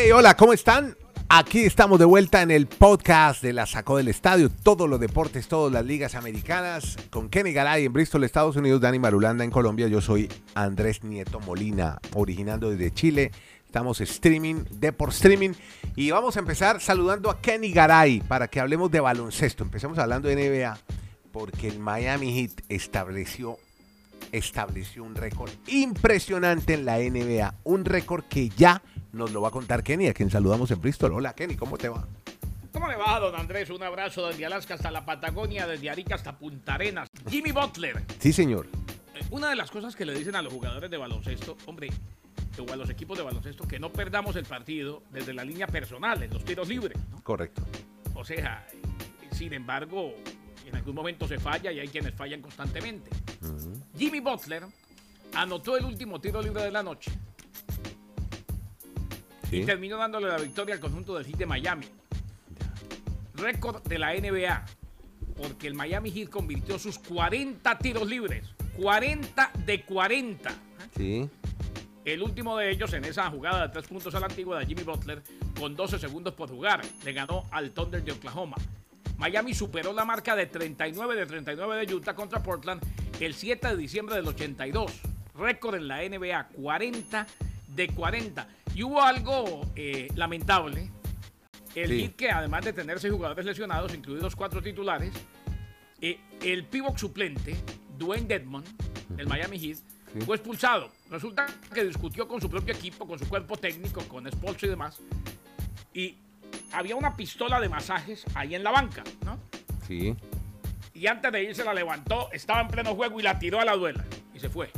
Hey, hola, ¿cómo están? Aquí estamos de vuelta en el podcast de la Sacó del Estadio, todos los deportes, todas las ligas americanas, con Kenny Garay en Bristol, Estados Unidos, Dani Marulanda en Colombia. Yo soy Andrés Nieto Molina, originando desde Chile. Estamos streaming, de por streaming. Y vamos a empezar saludando a Kenny Garay para que hablemos de baloncesto. Empecemos hablando de NBA, porque el Miami Heat estableció, estableció un récord impresionante en la NBA. Un récord que ya nos lo va a contar Kenny, a quien saludamos en Bristol. Hola Kenny, ¿cómo te va? ¿Cómo le va, don Andrés? Un abrazo desde Alaska hasta la Patagonia, desde Arica hasta Punta Arenas. Jimmy Butler. Sí, señor. Eh, Una de las cosas que le dicen a los jugadores de baloncesto, hombre, o a los equipos de baloncesto, que no perdamos el partido desde la línea personal, en los tiros libres. ¿no? Correcto. O sea, sin embargo, en algún momento se falla y hay quienes fallan constantemente. Jimmy Butler anotó el último tiro libre de la noche Sí. y terminó dándole la victoria al conjunto del Heat de Miami. Récord de la NBA, porque el Miami Heat convirtió sus 40 tiros libres. 40 de 40. Sí. El último de ellos en esa jugada de tres puntos a la antigua de Jimmy Butler con 12 segundos por jugar. Le ganó al Thunder de Oklahoma. Miami superó la marca de 39 de 39 de Utah contra Portland el 7 de diciembre del 82. Récord en la NBA, 40 de 40. Y hubo algo eh, lamentable. El Sí. Heat que además de tener seis jugadores lesionados, incluidos cuatro titulares, eh, el pívot suplente, Dwayne Dedmon, del Miami Heat, Sí. fue expulsado. Resulta que discutió con su propio equipo, con su cuerpo técnico, con Spolstra y demás. Y había una pistola de masajes ahí en la banca, ¿no? Sí. Y antes de irse la levantó, estaba en pleno juego y la tiró a la duela. Y se fue.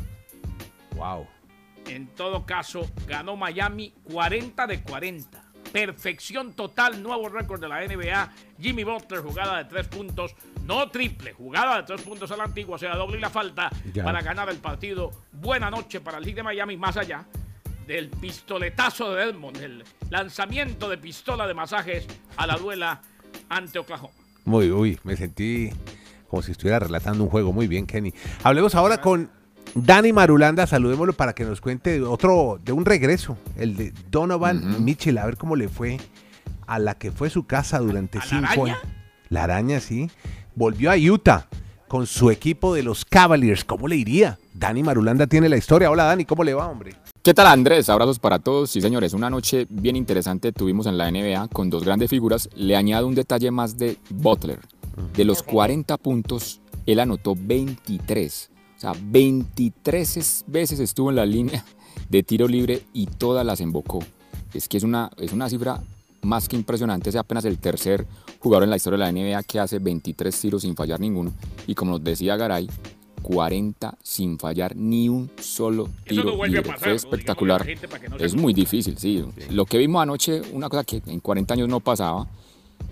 Wow. En todo caso, ganó Miami 40 de 40. Perfección total, nuevo récord de la NBA. Jimmy Butler, jugada de tres puntos, no triple, jugada de tres puntos a la antigua, o sea, doble y la falta Ya. para ganar el partido. Buena noche para el Heat de Miami, más allá del pistoletazo de Edmond, del lanzamiento de pistola de masajes a la duela ante Oklahoma. Muy, uy, me sentí como si estuviera relatando un juego. Muy bien, Kenny. Hablemos ahora con Dani Marulanda. Saludémoslo para que nos cuente de otro, de un regreso, el de Donovan Mitchell. A ver cómo le fue a la que fue su casa durante ¿A la cinco años. La araña, sí. Volvió a Utah con su equipo de los Cavaliers. ¿Cómo le iría? Dani Marulanda tiene la historia. Hola, Dani, ¿cómo le va, hombre? ¿Qué tal Andrés? Abrazos para todos. Sí, señores, una noche bien interesante tuvimos en la NBA con dos grandes figuras. Le añado un detalle más de Butler. De los 40 puntos, él anotó 23. O sea, 23 es- veces estuvo en la línea de tiro libre y todas las embocó. Es que es una, es una cifra más que impresionante. Es apenas el tercer jugador en la historia de la NBA que hace 23 tiros sin fallar ninguno. Y como nos decía Garay, 40 sin fallar ni un solo Eso tiro no vuelve a libre. pasar. Fue espectacular. No Es muy difícil, sí. Lo que vimos anoche, una cosa que en 40 años no pasaba.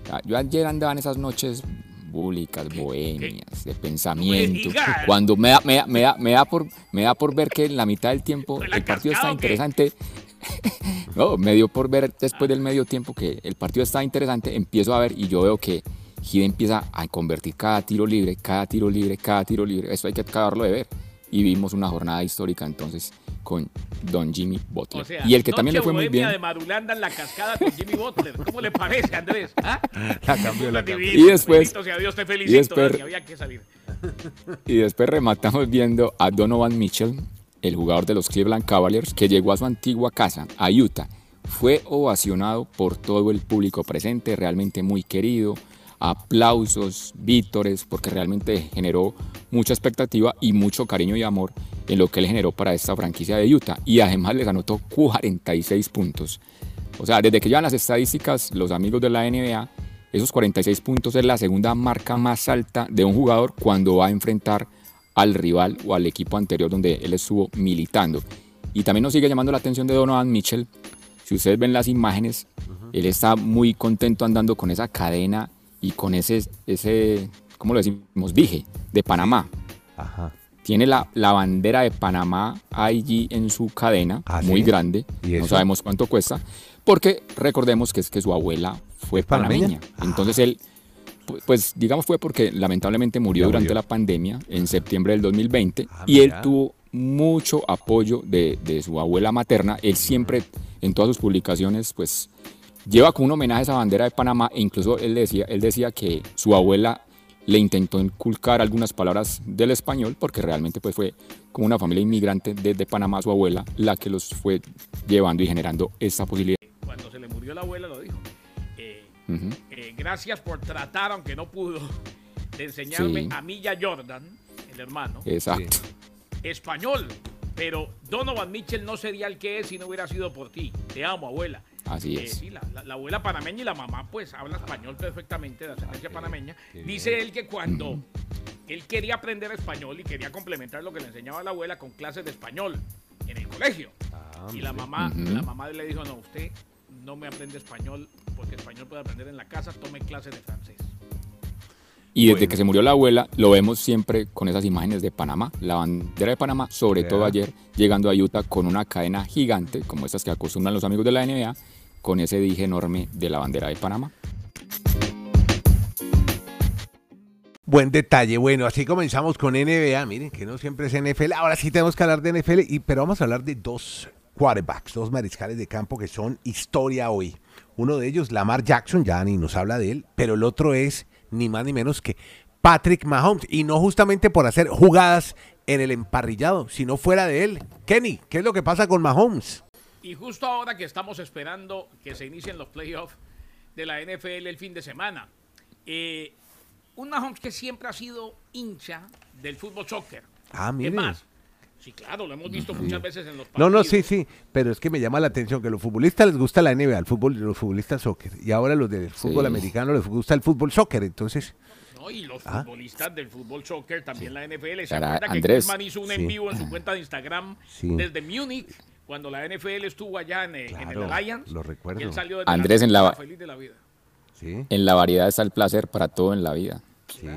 Ya, Yo ayer andaba en esas noches búlicas, bohemias, de pensamiento. Cuando me da, me, da, me, da, me, da por, me da por ver que en la mitad del tiempo ¿Con la el partido está interesante. no, me dio por ver después del medio tiempo que el partido está interesante. Empiezo a ver y yo veo que Gide empieza a convertir cada tiro libre, cada tiro libre, cada tiro libre. Eso hay que acabarlo de ver. Y vimos una jornada histórica entonces con Don Jimmy Butler. O sea, y el que también le fue muy bien. de Marulanda en la cascada con Jimmy Butler. ¿Cómo le parece, Andrés? ¿Ah? La cambió, la cambió. Divino, Y después- sea Dios, te felicito, después- Dani, había que salir. Y después rematamos viendo a Donovan Mitchell, el jugador de los Cleveland Cavaliers, que llegó a su antigua casa, a Utah. Fue ovacionado por todo el público presente, realmente muy querido. Aplausos, vítores, porque realmente generó mucha expectativa y mucho cariño y amor en lo que él generó para esta franquicia de Utah. Y además les anotó 46 puntos. O sea, desde que llevan las estadísticas, los amigos de la NBA, esos 46 puntos es la segunda marca más alta de un jugador cuando va a enfrentar al rival o al equipo anterior donde él estuvo militando. Y también nos sigue llamando la atención de Donovan Mitchell. Si ustedes ven las imágenes, él está muy contento andando con esa cadena y con ese, ese ¿cómo lo decimos? Vige de Panamá. Ajá. Tiene la, la bandera de Panamá allí en su cadena, ¿Ah, muy sí? grande. ¿Y No sabemos cuánto cuesta. Porque recordemos que es que su abuela fue ¿Es panameña? panameña. Entonces él, pu- pues digamos fue porque lamentablemente murió Ya durante murió. la pandemia en septiembre del 2020 Ah, y él tuvo mucho apoyo de, de su abuela materna. Él siempre en todas sus publicaciones, pues lleva como un homenaje a esa bandera de Panamá e incluso él decía, él decía que su abuela le intentó inculcar algunas palabras del español porque realmente pues fue como una familia inmigrante desde Panamá su abuela la que los fue llevando y generando esa posibilidad. Cuando se le murió la abuela lo dijo. Eh, eh, gracias por tratar, aunque no pudo, de enseñarme a Milla Jordan, el hermano. Exacto. Español. Pero Donovan Mitchell no sería el que es si no hubiera sido por ti. Te amo, abuela. Así eh, es. sí, la, abuela panameña y la mamá pues habla español perfectamente de ascendencia panameña. Dice él que cuando él quería aprender español y quería complementar lo que le enseñaba la abuela con clases de español en el colegio. Ah, y la mamá, la mamá le dijo, no, usted no me aprende español porque español puede aprender en la casa, tome clases de francés. Y desde que se murió la abuela, lo vemos siempre con esas imágenes de Panamá, la bandera de Panamá, sobre todo ayer, llegando a Utah con una cadena gigante, como estas que acostumbran los amigos de la NBA, con ese dije enorme de la bandera de Panamá. Buen detalle. Bueno, así comenzamos con NBA. Miren que no siempre es NFL. Ahora sí tenemos que hablar de NFL, y, pero vamos a hablar de dos quarterbacks, dos mariscales de campo que son historia hoy. Uno de ellos, Lamar Jackson, ya ni nos habla de él, pero el otro es ni más ni menos que Patrick Mahomes. Y no justamente por hacer jugadas en el emparrillado, sino fuera de él. Kenny, ¿qué es lo que pasa con Mahomes? Y justo ahora que estamos esperando que se inicien los playoffs de la NFL el fin de semana, eh, un Mahomes que siempre ha sido hincha del fútbol soccer. Ah, mire. más, sí, claro, lo hemos visto muchas veces en los partidos. No, no, sí, sí, pero es que me llama la atención que a los futbolistas les gusta la NBA, el fútbol, los futbolistas soccer, y ahora los del fútbol americano les gusta el fútbol soccer, entonces... No, y los ah. futbolistas del fútbol soccer, también la NFL. ¿Se acuerda que Andrés, hizo un en vivo en su cuenta de Instagram desde Múnich? Cuando la NFL estuvo allá en, el Alliance. Lo recuerdo. él salió de Andrés, en la, feliz de la vida. ¿Sí? en la variedad está el placer para todo en la vida. Sí.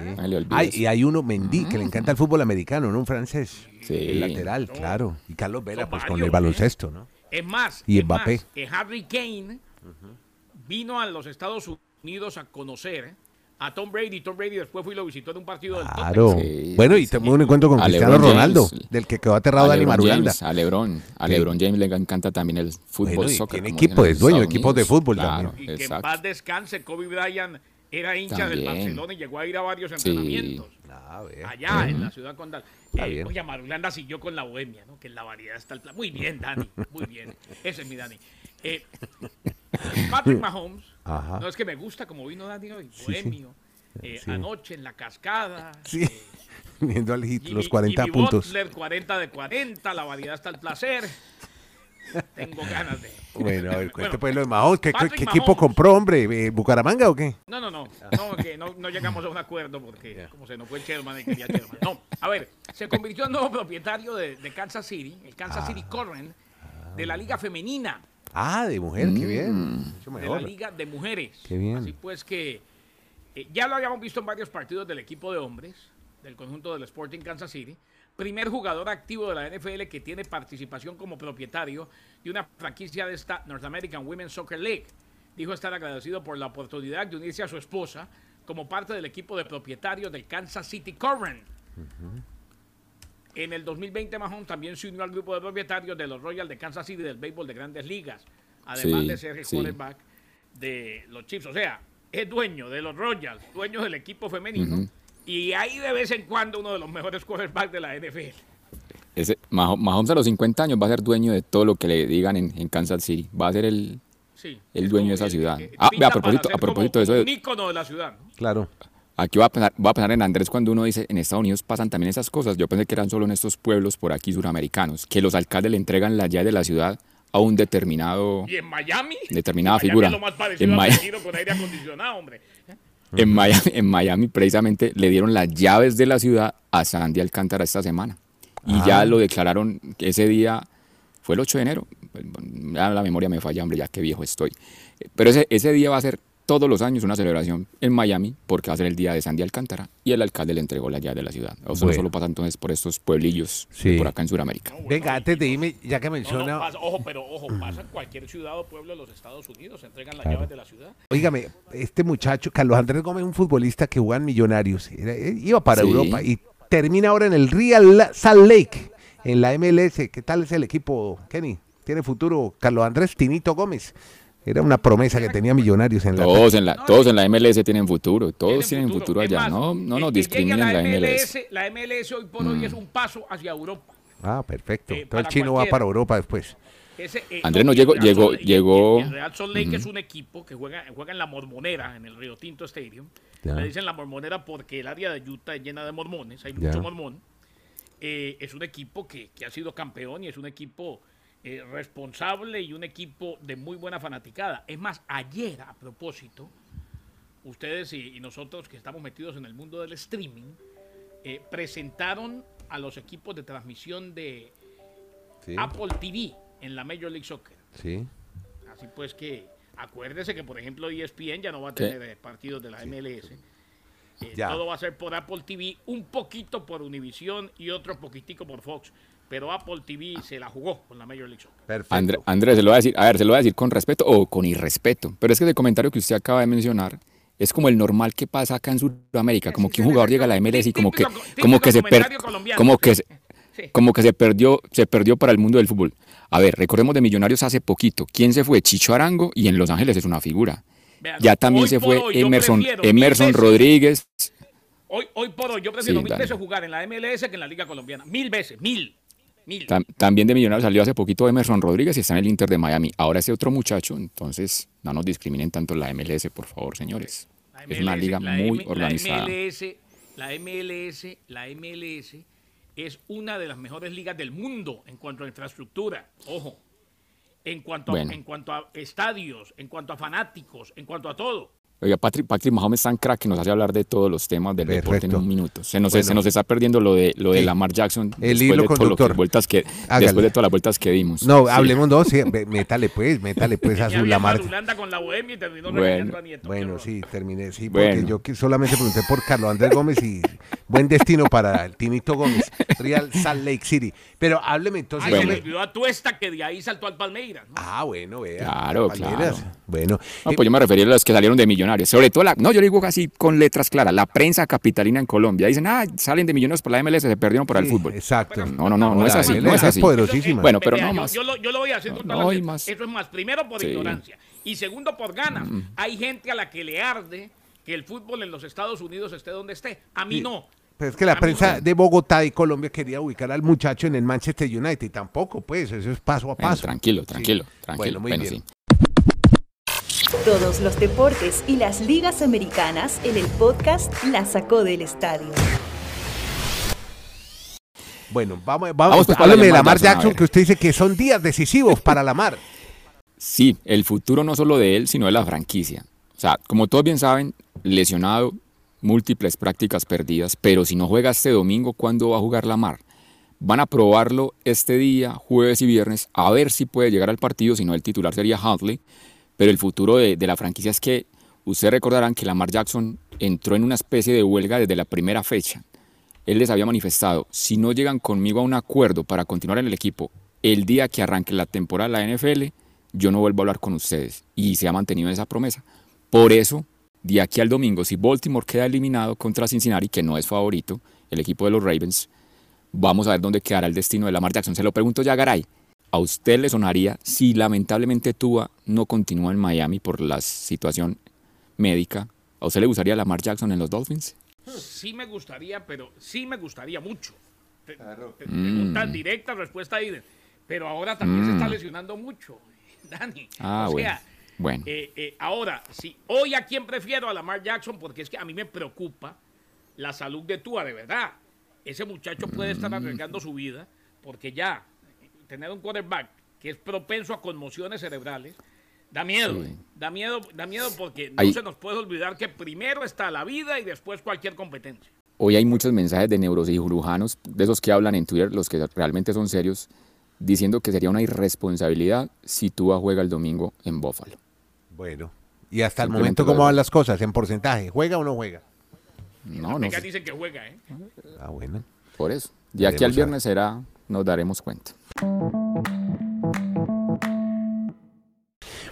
y hay uno, Mendy, que le encanta el fútbol americano, ¿no? Un francés. Sí. El lateral, claro. Y Carlos Vela, pues con el baloncesto, ¿no? Es más, y Mbappé. que Harry Kane vino a los Estados Unidos a conocer a Tom Brady. Tom Brady después fue y lo visitó en un partido del Claro. bueno, y tuvo un encuentro con Cristiano Ronaldo, del que quedó aterrado Dani Marulanda. a LeBron. A LeBron James le encanta también el fútbol soccer. Tiene equipo, es dueño de equipos de fútbol también. Y que en paz descanse, Kobe Bryant era hincha del Barcelona y llegó a ir a varios entrenamientos. Ah, allá en la ciudad condal. Eh, oye, Marulanda siguió con la bohemia, ¿no? Que en la variedad está el plan. Muy bien, Dani. Muy bien. Ese es mi Dani. Eh, Patrick Mahomes. No es que me gusta como vino Dani hoy. Bohemio. Eh, anoche en la cascada. Sí. Eh, Viendo al hit, los 40 puntos. Butler, 40 de 40, la variedad está al placer. Tengo ganas de. Bueno, a ver, cuente pues lo de Mahomes. ¿Qué, equipo compró, hombre? Eh, ¿Bucaramanga o qué? No, no, no. No, que no, no llegamos a un acuerdo porque, como se nos fue el Sherman y quería Sherman. No, a ver, se convirtió en nuevo propietario de, de Kansas City, el Kansas City ah. Corren, de la Liga Femenina. Ah, de mujer, qué bien. Mm. Mucho mejor. De la Liga de Mujeres. Qué bien. Así pues que eh, ya lo habíamos visto en varios partidos del equipo de hombres, del conjunto del Sporting Kansas City. Primer jugador activo de la NFL que tiene participación como propietario de una franquicia de esta North American Women's Soccer League. Dijo estar agradecido por la oportunidad de unirse a su esposa como parte del equipo de propietarios del Kansas City Current. En el 2020, Mahomes también se unió al grupo de propietarios de los Royals de Kansas City del béisbol de grandes ligas, además de ser el quarterback de los Chiefs. O sea, es dueño de los Royals, dueño del equipo femenino, y ahí de vez en cuando uno de los mejores quarterbacks de la NFL. Ese, Mahomes a los 50 años va a ser dueño de todo lo que le digan en, Kansas City. Va a ser el, el dueño de esa ciudad. ah, a propósito, a propósito de eso. Un ícono de la ciudad. Claro. Aquí va a, pensar, va a pensar en Andrés cuando uno dice, en Estados Unidos pasan también esas cosas. Yo pensé que eran solo en estos pueblos por aquí suramericanos, que los alcaldes le entregan la llave de la ciudad a un determinado. ¿Y en Miami? Determinada figura. Es lo más parecido en Miami. con aire acondicionado, hombre. En Miami, en Miami, precisamente, le dieron las llaves de la ciudad a Sandy Alcántara esta semana. Y ya ah. lo declararon ese día, fue el 8 de enero. Ya la memoria me falla, hombre, ya qué viejo estoy. Pero ese, ese día va a ser todos los años una celebración en Miami porque va a ser el día de Sandy Alcántara y el alcalde le entregó la llave de la ciudad. O sea, solo pasa entonces por estos pueblillos por acá en Sudamérica. Venga, antes de irme, ya que menciona... ojo, pero ojo, pasa en cualquier ciudad o pueblo de los Estados Unidos, entregan las llaves de la ciudad. Óigame, este muchacho, Carlos Andrés Gómez, un futbolista que juega en Millonarios, eh, iba para Europa y termina ahora en el Real Salt Lake, en la MLS. ¿Qué tal es el equipo, Kenny? tiene futuro Carlos Andrés Tinito Gómez. Era una promesa que tenía Millonarios en la Todos en la, todos en la MLS tienen futuro, todos Tienen tienen futuro, allá. más, no, no nos discriminen la MLS. La MLS hoy por hoy es un paso hacia Europa. Ah, perfecto. Eh, Entonces el para chino va para Europa después. Ese, eh, Andrés, no llegó- llegó- llegó- El Real Salt Lake es un equipo que juega, juega en la Mormonera, en el Río Tinto Stadium. Ya. Le dicen la Mormonera porque el área de Utah es llena de mormones, hay Ya. mucho mormón. Eh, es un equipo que, que ha sido campeón y es un equipo eh, responsable y un equipo de muy buena fanaticada. Es más, ayer, a propósito, ustedes y, y nosotros que estamos metidos en el mundo del streaming, eh, presentaron a los equipos de transmisión de Sí, Apple TV en la Major League Soccer. sí. Así pues que acuérdese que por ejemplo ESPN ya no va a tener eh, partidos de la MLS. Eh, Ya. todo va a ser por Apple TV, un poquito por Univision y otro poquitico por Fox. Pero Apple TV se la jugó con la Major League Soccer. Perfecto. André- Andrés, se lo va a decir, a ver, se lo va a decir con respeto o con irrespeto. Pero es que ese comentario que usted acaba de mencionar es como el normal que pasa acá en Sudamérica, como que un jugador llega a la MLS y como que, como que se per- como que se- Sí. como que se perdió, se perdió para el mundo del fútbol. A ver, recordemos de Millonarios hace poquito. ¿Quién se fue? Chicho Arango y en Los Ángeles es una figura. Vean, Ya también se fue hoy Emerson, Emerson Rodríguez. Hoy, hoy por hoy yo prefiero Sí, mil veces jugar en la MLS que en la Liga Colombiana. Mil veces, mil. Mil. Tam- también de Millonarios salió hace poquito Emerson Rodríguez y está en el Inter de Miami. Ahora ese otro muchacho, entonces no nos discriminen tanto la MLS, por favor, señores. Es una liga muy M- organizada. La MLS, la MLS, la MLS es una de las mejores ligas del mundo en cuanto a infraestructura. Ojo. En cuanto, a, Bueno. en cuanto a estadios, en cuanto a fanáticos, en cuanto a todo. Oiga, Patrick, Patrick Mahomes es tan crack que nos hace hablar de todos los temas del deporte en un minuto. Se nos, Bueno. se nos está perdiendo lo de, lo de Sí. Lamar Jackson El después, hilo de todas conductor. las vueltas que, Hágale. después de todas las vueltas que dimos. No, Sí. hablemos dos. Sí, métale pues, métale pues a su Lamar. Marulanda con la bohemia y terminó Bueno. a Nieto. Bueno, sí, terminé. Sí, porque Bueno. yo solamente pregunté por Carlos Andrés Gómez y buen destino para el Tinito Gómez, Real Salt Lake City. Pero hábleme entonces. Ay, se Bueno. le olvidó a Tuesta que de ahí saltó al Palmeiras. ¿no? Ah, bueno, vea. Claro, claro. Bueno, No, eh, pues yo me refería a los que salieron de Millonarios. Sobre todo, la, no, yo digo así con letras claras, la prensa capitalina en Colombia. Dicen, ah, salen de Millonarios por la MLS, se perdieron por el sí, fútbol. Exacto. No, no, no, no es así, no es así. poderosísima. Bueno, pero no más. Yo lo, yo lo voy a hacer con No, todas las hay letras. más. Eso es más. Primero por Sí. ignorancia. Y segundo por ganas. Hay gente a la que le arde que el fútbol en los Estados Unidos esté donde esté. A mí Sí. no. Pero es que la prensa no. de Bogotá y Colombia quería ubicar al muchacho en el Manchester United. Tampoco, pues, eso es paso a Bueno, paso. tranquilo, Sí. tranquilo, tranquilo. Bueno, muy Bueno, bien. sí. Todos los deportes y las ligas americanas en el podcast La Sacó del Estadio. Bueno, vamos, vamos, Vamos, pues, de Lamar Jackson, Jackson, que usted dice que son días decisivos para Lamar. Sí, el futuro no solo de él, sino de la franquicia. O sea, como todos bien saben, lesionado, múltiples prácticas perdidas, pero si no juega este domingo, ¿cuándo va a jugar Lamar? Van a probarlo este día, jueves y viernes, a ver si puede llegar al partido, si no el titular sería Huntley, pero el futuro de, la franquicia es que ustedes recordarán que Lamar Jackson entró en una especie de huelga desde la primera fecha. Él les había manifestado, si no llegan conmigo a un acuerdo para continuar en el equipo el día que arranque la temporada de la NFL, yo no vuelvo a hablar con ustedes. Y se ha mantenido en esa promesa. Por eso, de aquí al domingo, si Baltimore queda eliminado contra Cincinnati, que no es favorito, el equipo de los Ravens, vamos a ver dónde quedará el destino de Lamar Jackson. Se lo pregunto ya, Garay. ¿A usted le sonaría si lamentablemente Tua no continúa en Miami por la situación médica? ¿A usted le gustaría Lamar Jackson en los Dolphins? Sí me gustaría, pero sí me gustaría mucho. Te- te- Mm. Pregunta directa, respuesta ahí. Pero ahora también se está lesionando mucho, Dani. Ah, o bueno. sea, Bueno. eh, eh, ahora, si hoy a quién prefiero a Lamar Jackson, porque es que a mí me preocupa la salud de Tua, de verdad. Ese muchacho puede Mm. estar arriesgando su vida, porque ya tener un quarterback que es propenso a conmociones cerebrales, da miedo. Sí. Da miedo, da miedo porque no Ahí- se nos puede olvidar que primero está la vida y después cualquier competencia. Hoy hay muchos mensajes de neurocirujanos, de esos que hablan en Twitter, los que realmente son serios, diciendo que sería una irresponsabilidad si Tua juega el domingo en Buffalo. Bueno, y hasta el momento, ¿cómo van las cosas en porcentaje? ¿Juega o no juega? No, no sé, dicen que juega, ¿eh? Ah, bueno. por eso. De aquí al viernes será, nos daremos cuenta.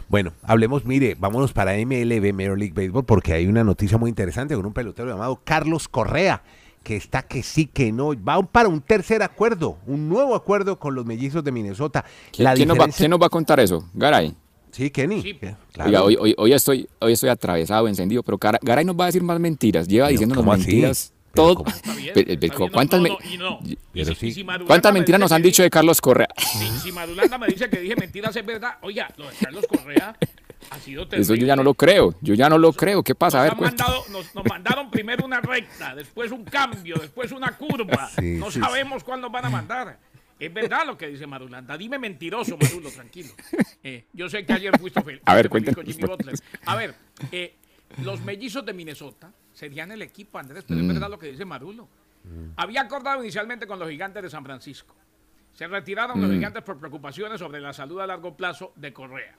Bueno, hablemos, mire, vámonos para MLB, Major League Baseball, porque hay una noticia muy interesante con un pelotero llamado Carlos Correa, que está que sí, que no. Va para un tercer acuerdo, un nuevo acuerdo con los mellizos de Minnesota. ¿Quién, La quién nos, va, diferencia- quién nos va a contar eso? Garay. Sí, Kenny. Sí. que- claro. Oiga, hoy, hoy, hoy estoy, hoy estoy atravesado, encendido, pero Gara- Garay nos va a decir más mentiras. Lleva diciéndonos ¿cómo así? Todo. bien, ¿Cuántas, no, me- no, y no. Y Pero si- y sí. si Madulanda ¿Cuántas me mentiras nos han dicho de Carlos Correa? Si, si Madulanda me dice que dije mentiras es verdad, oiga, lo de Carlos Correa ha sido terrible. Eso yo ya no lo creo. Yo ya no lo creo. ¿Qué pasa? A ver, Nos, han cuenta. mandado- nos, nos mandaron primero una recta, después un cambio, después una curva. Sí, no sí, sabemos cuándo nos van a mandar. Es verdad lo que dice Madulanda. Dime mentiroso, Madulo, tranquilo. Eh, yo sé que ayer fuiste feliz, A ver, Butler. A ver, eh, los mellizos de Minnesota serían el equipo, Andrés, pero Mm. es verdad lo que dice Madulo. Había acordado inicialmente con los gigantes de San Francisco. Se retiraron Mm. los gigantes por preocupaciones sobre la salud a largo plazo de Correa.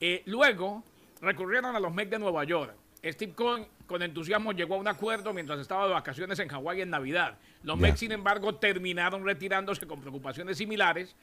Eh, luego recurrieron a los Mets de Nueva York. Steve Cohen con entusiasmo llegó a un acuerdo mientras estaba de vacaciones en Hawái en Navidad. Los Ya. Mets, sin embargo, terminaron retirándose con preocupaciones similares.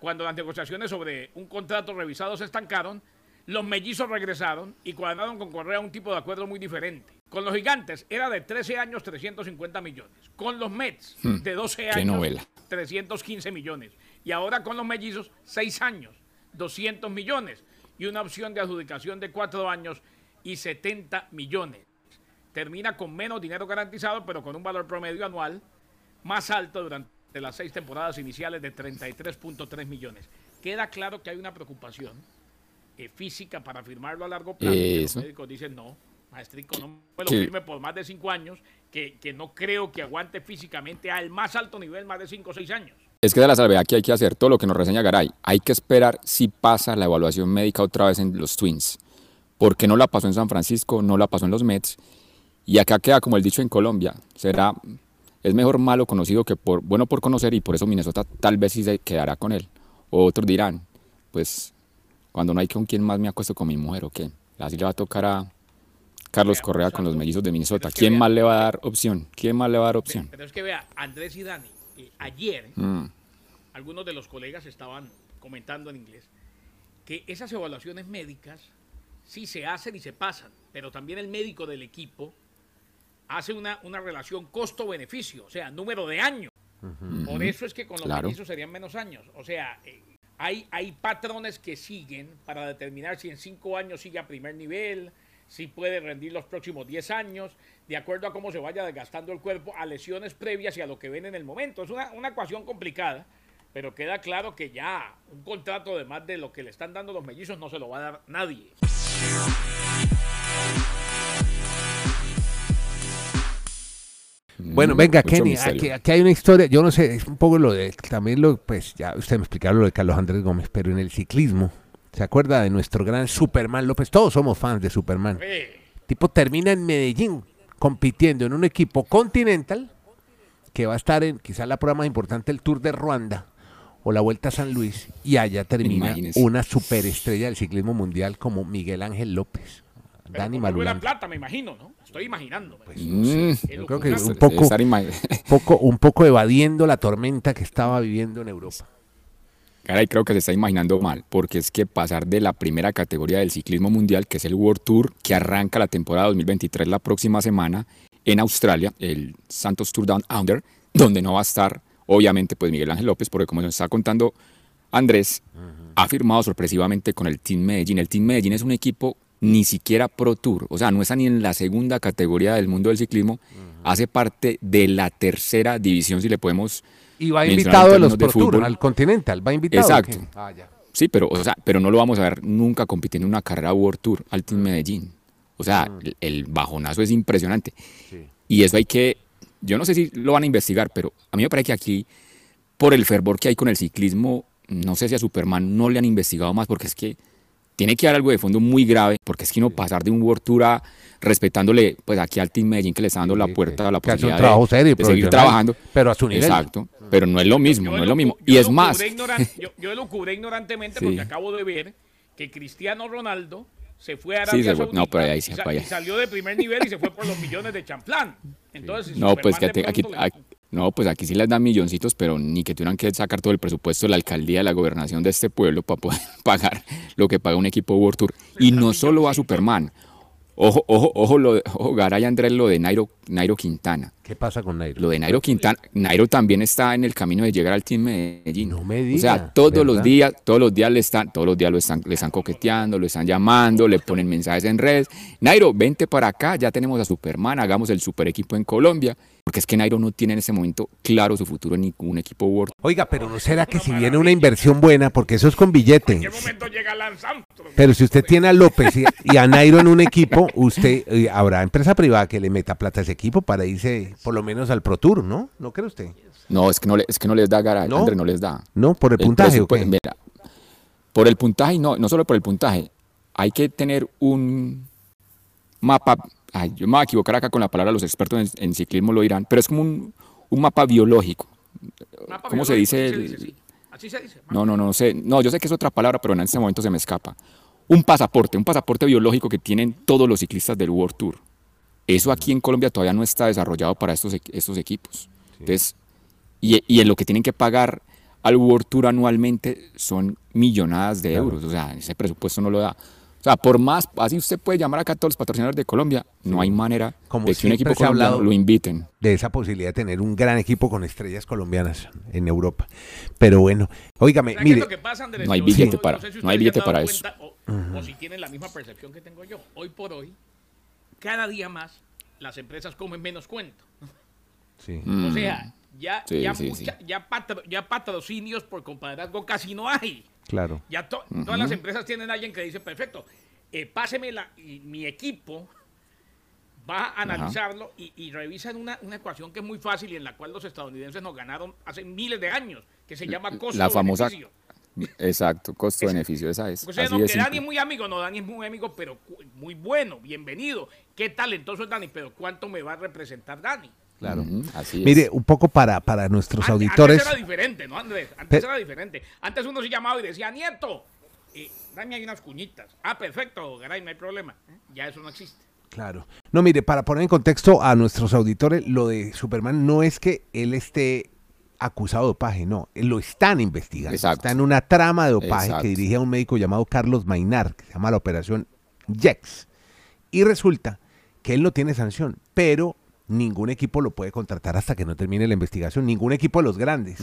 Cuando las negociaciones sobre un contrato revisado se estancaron, los mellizos regresaron y cuadraron con Correa un tipo de acuerdo muy diferente. Con los gigantes era de 13 años 350 millones. Con los Mets de 12 qué años novela. 315 millones. Y ahora con los mellizos, 6 años, 200 millones. Y una opción de adjudicación de 4 años y 70 millones. Termina con menos dinero garantizado, pero con un valor promedio anual más alto durante las seis temporadas iniciales de 33.3 millones. Queda claro que hay una preocupación eh, física para firmarlo a largo plazo. Los médicos dicen no, maestrico, no me lo firme por más de 5 años, que, que no creo que aguante físicamente al más alto nivel más de 5 o 6 años. Es que de la salvedad que hay que hacer, todo lo que nos reseña Garay, hay que esperar si pasa la evaluación médica otra vez en los Twins. Porque no la pasó en San Francisco, no la pasó en los Mets. Y acá queda como el dicho en Colombia, será, es mejor malo conocido que por, bueno por conocer y por eso Minnesota tal vez sí se quedará con él. O otros dirán, pues cuando no hay con quién más me acuesto con mi mujer o qué. Así le va a tocar a Carlos Correa con los mellizos de Minnesota. ¿Quién más le va a dar opción? ¿Quién más le va a dar opción? Pero es que vea, Andrés y Dani, eh, ayer Mm. algunos de los colegas estaban comentando en inglés que esas evaluaciones médicas sí se hacen y se pasan, pero también el médico del equipo hace una, una relación costo-beneficio, o sea, número de años. Por eso es que con los Claro. mellizos serían menos años. O sea, eh, hay, hay patrones que siguen para determinar si en cinco años sigue a primer nivel, si puede rendir los próximos 10 años, de acuerdo a cómo se vaya desgastando el cuerpo, a lesiones previas y a lo que ven en el momento. Es una, una ecuación complicada, pero queda claro que ya un contrato de más de lo que le están dando los mellizos no se lo va a dar nadie. Bueno, venga, Mucho Kenny, aquí, aquí hay una historia, yo no sé, es un poco lo de, también lo, pues ya usted me explicaron lo de Carlos Andrés Gómez, pero en el ciclismo, ¿se acuerda de nuestro gran Superman López? Todos somos fans de Superman. Tipo termina en Medellín compitiendo en un equipo continental que va a estar en quizás la prueba más importante, el Tour de Ruanda o la Vuelta a San Luis, y allá termina Imagínese. una superestrella del ciclismo mundial como Miguel Ángel López. pero Dani buena Marulanda. plata, me imagino, ¿no? Estoy imaginando. Mm. Yo creo que un poco, un poco evadiendo la tormenta que estaba viviendo en Europa. Caray, creo que se está imaginando mal, porque es que pasar de la primera categoría del ciclismo mundial, que es el World Tour, que arranca la temporada 2023 la próxima semana en Australia, el Santos Tour Down Under, donde no va a estar, obviamente, pues Miguel Ángel López, porque como nos está contando Andrés, ha firmado sorpresivamente con el Team Medellín. El Team Medellín es un equipo ni siquiera Pro Tour, o sea, no está ni en la segunda categoría del mundo del ciclismo, hace parte de la tercera división, si le podemos Y va invitado de los de Tour, al Continental, va invitado. Exacto. Ah, ya. Sí, pero, o sea, pero no lo vamos a ver nunca compitiendo en una carrera World Tour al Team Medellín. O sea, el, el bajonazo es impresionante. Sí. Y eso hay que, yo no sé si lo van a investigar, pero a mí me parece que aquí, por el fervor que hay con el ciclismo, no sé si a Superman no le han investigado más, porque es que tiene que haber algo de fondo muy grave, porque es que no pasar de un World Tour a respetándole, pues aquí al Team Medellín que le está dando la puerta a la posibilidad trabajo de, serio de seguir trabajando. pero a su nivel. Exacto, pero no es lo mismo, no es lo mismo. Y es más, yo, yo elucubré ignorantemente Sí. porque acabo de ver que Cristiano Ronaldo se fue a Arabia no, Saudita pero ahí se y, salió de primer nivel y se fue por los millones de champlán. Entonces, No, pues que te- aquí, no, pues aquí sí les dan milloncitos, pero ni que tuvieran que sacar todo el presupuesto de la alcaldía, de la gobernación de este pueblo para poder pagar lo que paga un equipo World Tour. Y no solo a Superman, Ojo, ojo, ojo, lo de, ojo, Garay Andrés, lo de Nairo, Nairo Quintana. ¿Qué pasa con Nairo? Lo de Nairo Quintana, Nairo también está en el camino de llegar al Team Medellín. No me O diga, sea, todos los días, todos los días le están, todos los días lo están, le están coqueteando, lo están llamando, le ponen mensajes en redes. Nairo, vente para acá, ya tenemos a Superman, hagamos el super equipo en Colombia. Porque es que Nairo no tiene en ese momento claro su futuro en ningún equipo World. Oiga, pero ¿no será que si viene una inversión buena, porque eso es con billete? ¿En qué momento llega? Pero si usted tiene a López y, y a Nairo en un equipo, usted eh, habrá empresa privada que le meta plata a ese equipo para irse por lo menos al Pro Tour, ¿no? ¿No cree usted? No, es que no, le- es que no les da Garay, ¿No? No les da. No, por el El puntaje. ¿o presupuesto- qué? mira, por el puntaje, no, no solo por el puntaje, hay que tener un mapa, ay, yo me voy a equivocar acá con la palabra, los expertos en, en ciclismo lo dirán, pero es como un, un mapa biológico. Mapa ¿Cómo se dice? así el- sí. Así se dice. No, no, no, no sé, no, yo sé que es otra palabra, pero en este momento se me escapa. Un pasaporte, un pasaporte biológico que tienen todos los ciclistas del World Tour. Eso aquí en Colombia todavía no está desarrollado para estos, estos equipos. Entonces, y, y en lo que tienen que pagar al World Tour anualmente son millonadas de euros. O sea, ese presupuesto no lo da. O sea, por más, así usted puede llamar acá a todos los patrocinadores de Colombia, no hay manera Como de que un equipo colombiano hablado- lo inviten. de esa posibilidad de tener un gran equipo con estrellas colombianas en Europa. Pero bueno, óigame, ¿Sabe qué es mire, que pasa, Andrés? No hay billete yo- para- sé si no hay billete para eso. cuenta O, o si tienen la misma percepción que tengo yo. Hoy por hoy, cada día más, las empresas comen menos cuento. sí. Mm. O sea, ya, Sí, ya, sí, mucha- Ya, patro- ya patrocinios por compadrazgo casi no hay. claro. Ya to- todas las empresas tienen a alguien que dice, perfecto, eh, páseme la, y mi equipo va a analizarlo y, y revisan una, una ecuación que es muy fácil y en la cual los estadounidenses nos ganaron hace miles de años, que se llama costo La famosa- beneficio. Exacto, costo-beneficio, esa es. O sea, así no, que Dani simple. es muy amigo, no, Dani es muy amigo, pero muy bueno, bienvenido. Qué talentoso es Dani, pero ¿cuánto me va a representar Dani? Claro. Así es. Mire, un poco para, para nuestros Antes- auditores. Antes era diferente, ¿no, Andrés? Antes Pe- era diferente. Antes uno se llamaba y decía, Nieto, eh, dame ahí unas cuñitas. Ah, perfecto, Garay, no hay problema. Ya eso no existe. Claro. No, mire, para poner en contexto a nuestros auditores, lo de Superman no es que él esté acusado de dopaje, no, él lo están investigando. Exacto. Está en una trama de dopaje Exacto. que dirige a un médico llamado Carlos Mainar, que se llama la operación JEX. Y resulta que él no tiene sanción, pero ningún equipo lo puede contratar hasta que no termine la investigación, ningún equipo de los grandes,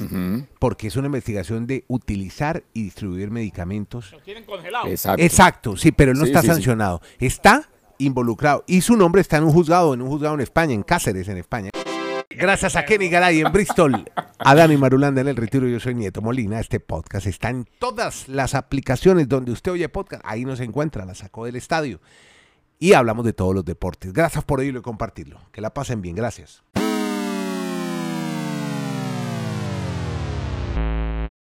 porque es una investigación de utilizar y distribuir medicamentos Nos tienen congelado. Exacto. Exacto, sí, pero él no Sí, está sí, sí. sancionado. Está involucrado. Y su nombre está en un juzgado, en un juzgado en España, en Cáceres, en España. Gracias a Kenny Garay en Bristol, a Dani Marulanda en el retiro. Yo soy Nieto Molina. Este podcast está en todas las aplicaciones donde usted oye podcast. Ahí nos encuentra, la sacó del estadio. Y hablamos de todos los deportes. Gracias por oírlo y compartirlo. Que la pasen bien. Gracias.